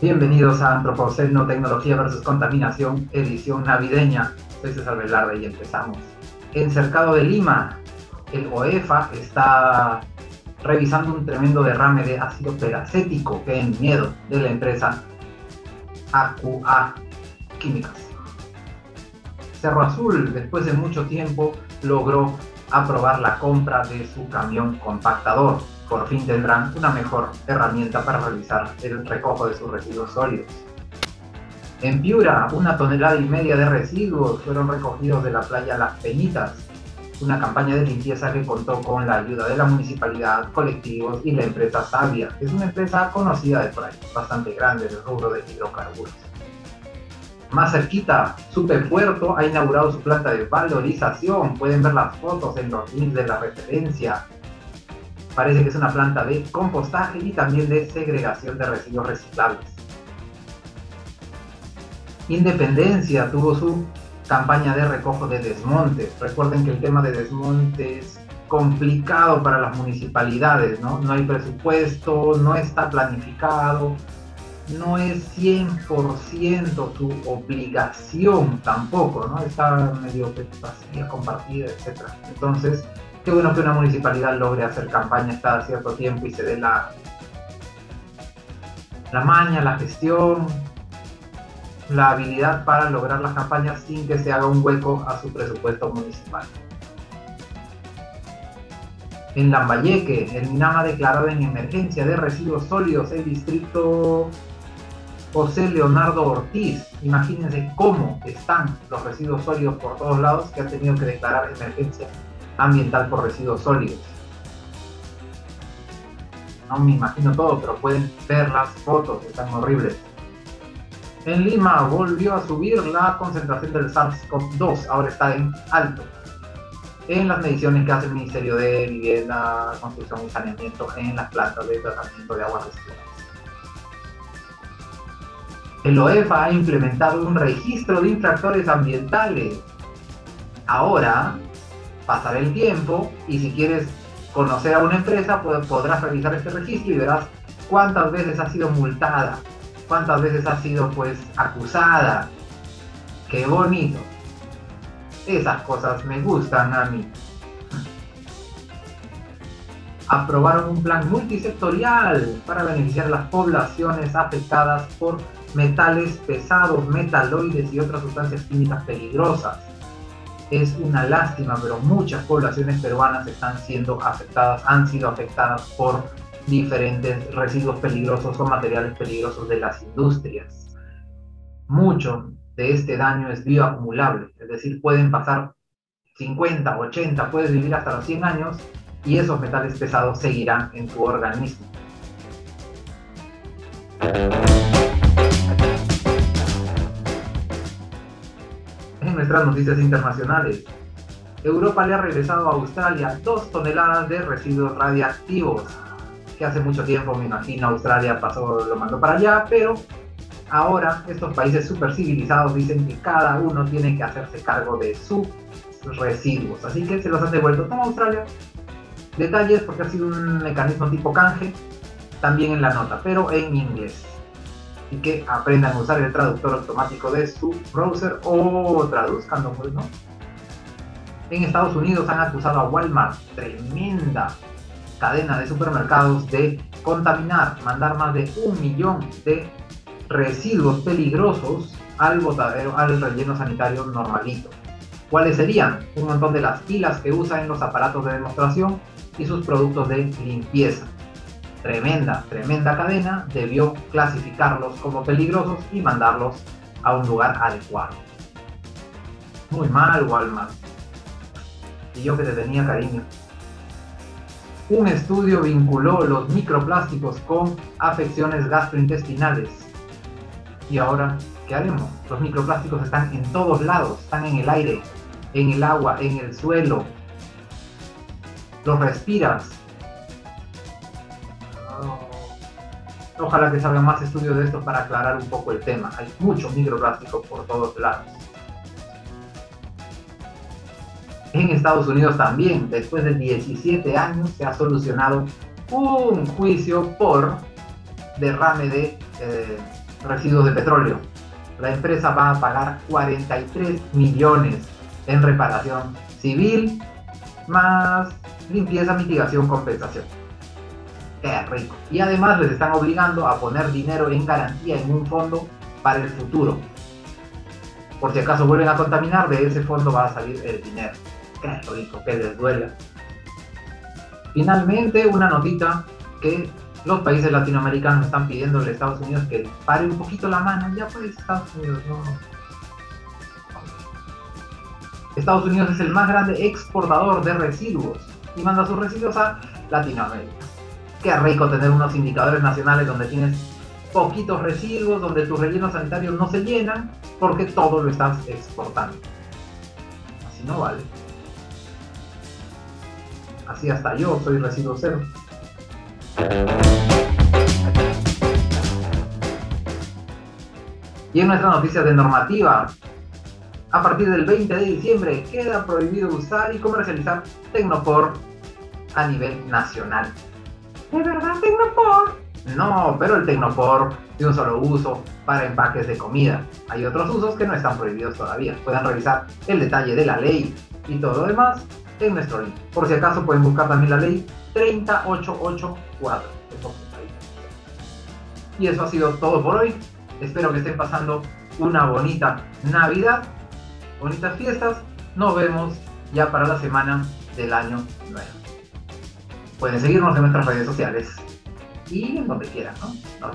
Bienvenidos a Antropoceno, Tecnología versus Contaminación, edición navideña. Soy César Velarde y empezamos. En Cercado de Lima, el OEFA está revisando un tremendo derrame de ácido peracético que en miedo de la empresa AQA Químicas. Cerro Azul, después de mucho tiempo, logró aprobar la compra de su camión compactador por fin tendrán una mejor herramienta para realizar el recojo de sus residuos sólidos. En Piura, una tonelada y media de residuos fueron recogidos de la playa Las Peñitas, una campaña de limpieza que contó con la ayuda de la municipalidad, colectivos y la empresa Sabia, que es una empresa conocida de por ahí, bastante grande en el rubro de hidrocarburos. Más cerquita, Puerto ha inaugurado su planta de valorización. Pueden ver las fotos en los links de la referencia. Parece que es una planta de compostaje y también de segregación de residuos reciclables. Independencia tuvo su campaña de recojo de desmontes. Recuerden que el tema de desmontes es complicado para las municipalidades, ¿no? No hay presupuesto, no está planificado, no es 100% su obligación tampoco, ¿no? Está medio vacía, compartida, etc. Entonces, qué bueno que una municipalidad logre hacer campañas cada cierto tiempo y se dé la, la maña, la gestión, la habilidad para lograr las campañas sin que se haga un hueco a su presupuesto municipal. En Lambayeque, el MINAM ha declarado en emergencia de residuos sólidos el distrito José Leonardo Ortiz. Imagínense cómo están los residuos sólidos por todos lados que han tenido que declarar emergencia ambiental por residuos sólidos. No me imagino todo, pero pueden ver las fotos, están horribles. En Lima volvió a subir la concentración del SARS-CoV-2, ahora está en alto. En las mediciones que hace el Ministerio de Vivienda, Construcción y Saneamiento en las plantas de tratamiento de aguas residuales. El OEFA ha implementado un registro de infractores ambientales. Ahora, pasará el tiempo y si quieres conocer a una empresa, podrás revisar este registro y verás cuántas veces ha sido multada, cuántas veces ha sido pues acusada. Qué bonito. Esas cosas me gustan a mí. Aprobaron un plan multisectorial para beneficiar a las poblaciones afectadas por metales pesados, metaloides y otras sustancias químicas peligrosas es una lástima, pero muchas poblaciones peruanas están siendo afectadas, han sido afectadas por diferentes residuos peligrosos o materiales peligrosos de las industrias. Mucho de este daño es bioacumulable, es decir, pueden pasar 50, 80, puedes vivir hasta los 100 años y esos metales pesados seguirán en tu organismo nuestras noticias internacionales. Europa le ha regresado a Australia dos toneladas de residuos radiactivos, que hace mucho tiempo, me imagino, Australia pasó, lo mandó para allá, pero ahora estos países super civilizados dicen que cada uno tiene que hacerse cargo de sus residuos, así que se los han devuelto. Toma Australia, detalles porque ha sido un mecanismo tipo canje, también en la nota, pero en inglés y que aprendan a usar el traductor automático de su browser o traduzcando, pues, ¿no? En Estados Unidos han acusado a Walmart, tremenda cadena de supermercados, de contaminar, mandar más de un millón de residuos peligrosos al botadero, al relleno sanitario normalito. ¿Cuáles serían? Un montón de las pilas que usa en los aparatos de demostración y sus productos de limpieza tremenda, tremenda cadena, debió clasificarlos como peligrosos y mandarlos a un lugar adecuado. Muy mal, Walmart. Y yo que te tenía cariño. Un estudio vinculó los microplásticos con afecciones gastrointestinales. Y ahora, ¿qué haremos? Los microplásticos están en todos lados, están en el aire, en el agua, en el suelo. Los respiras, Ojalá que salgan más estudios de esto para aclarar un poco el tema. Hay mucho microplástico por todos lados. En Estados Unidos también, después de 17 años, se ha solucionado un juicio por derrame de eh, residuos de petróleo. La empresa va a pagar 43 millones en reparación civil más limpieza, mitigación, compensación. Qué rico. Y además les están obligando a poner dinero en garantía en un fondo para el futuro. Por si acaso vuelven a contaminar, de ese fondo va a salir el dinero. Qué rico, que les duela. Finalmente, una notita que los países latinoamericanos están pidiendo a Estados Unidos que pare un poquito la mano. Ya pues, Estados Unidos, no. Estados Unidos es el más grande exportador de residuos y manda sus residuos a Latinoamérica. Qué rico tener unos indicadores nacionales donde tienes poquitos residuos, donde tus rellenos sanitarios no se llenan porque todo lo estás exportando. Así no vale. Así hasta yo soy residuo cero. Y en nuestra noticia de normativa, a partir del 20 de diciembre queda prohibido usar y comercializar Tecnopor a nivel nacional. ¿De verdad Tecnopor? No, pero el Tecnopor de un solo uso para empaques de comida. Hay otros usos que no están prohibidos todavía. Pueden revisar el detalle de la ley y todo lo demás en nuestro link. Por si acaso pueden buscar también la ley 30884. Y eso ha sido todo por hoy. Espero que estén pasando una bonita Navidad bonitas fiestas. Nos vemos ya para la semana del año nuevo. Pueden seguirnos en nuestras redes sociales y en donde quieran, ¿no?